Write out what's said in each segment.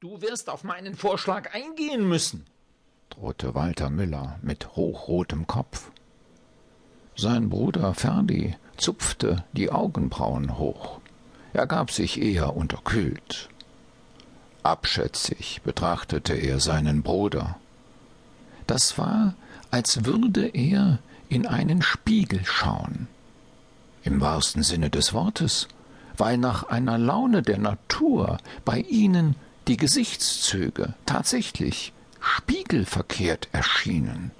Du wirst auf meinen Vorschlag eingehen müssen, drohte Walter Müller mit hochrotem Kopf. Sein Bruder Ferdi zupfte die Augenbrauen hoch. Er gab sich eher unterkühlt. Abschätzig betrachtete er seinen Bruder. Das war, als würde er in einen Spiegel schauen. Im wahrsten Sinne des Wortes, weil nach einer Laune der Natur bei ihnen die Gesichtszüge tatsächlich spiegelverkehrt erschienen.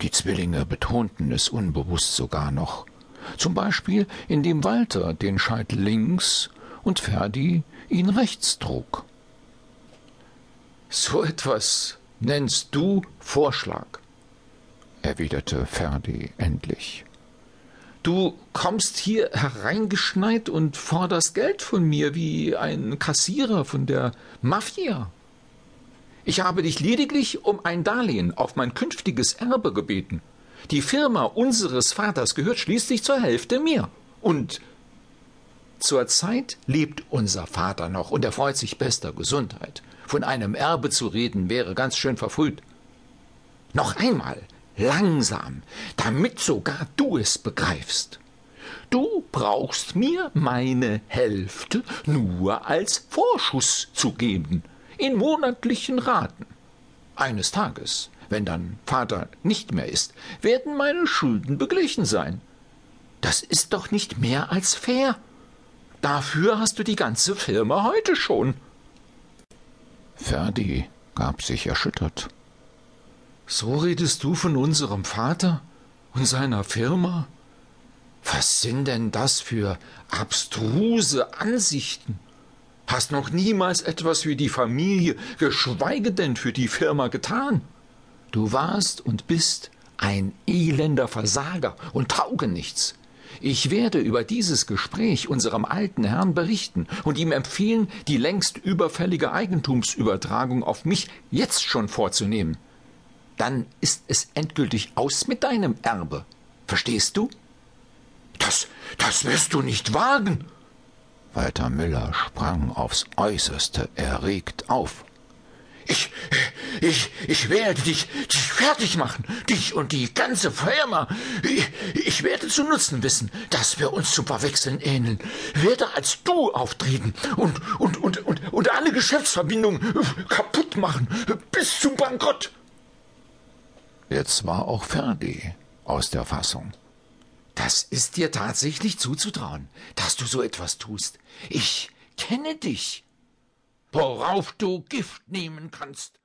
Die Zwillinge betonten es unbewusst sogar noch, zum Beispiel indem Walter den Scheitel links und Ferdi ihn rechts trug. So etwas nennst du Vorschlag, erwiderte Ferdi endlich. Du kommst hier hereingeschneit und forderst Geld von mir wie ein Kassierer von der Mafia. Ich habe dich lediglich um ein Darlehen auf mein künftiges Erbe gebeten. Die Firma unseres Vaters gehört schließlich zur Hälfte mir. Und zurzeit lebt unser Vater noch und er freut sich bester Gesundheit. Von einem Erbe zu reden wäre ganz schön verfrüht. Noch einmal, langsam, damit sogar du es begreifst. Du brauchst mir meine Hälfte nur als Vorschuss zu geben, in monatlichen Raten. Eines Tages, wenn dann Vater nicht mehr ist, werden meine Schulden beglichen sein. Das ist doch nicht mehr als fair. Dafür hast du die ganze Firma heute schon. Ferdi gab sich erschüttert. So redest du von unserem Vater und seiner Firma? Was sind denn das für abstruse Ansichten? Hast noch niemals etwas für die Familie, geschweige denn für die Firma getan. Du warst und bist ein elender Versager und Taugenichts. Ich werde über dieses Gespräch unserem alten Herrn berichten und ihm empfehlen, die längst überfällige Eigentumsübertragung auf mich jetzt schon vorzunehmen dann ist es endgültig aus mit deinem Erbe. Verstehst du? Das, das wirst du nicht wagen. Walter Müller sprang aufs äußerste erregt auf. Ich, ich, ich werde dich, dich fertig machen, dich und die ganze Firma. Ich, ich werde zu nutzen wissen, dass wir uns zum Verwechseln ähneln. Werde als du auftreten und, und, und, und, und alle Geschäftsverbindungen kaputt machen, bis zum Bankrott. Jetzt war auch Ferdi aus der Fassung. Das ist dir tatsächlich zuzutrauen, dass du so etwas tust. Ich kenne dich. Worauf du Gift nehmen kannst.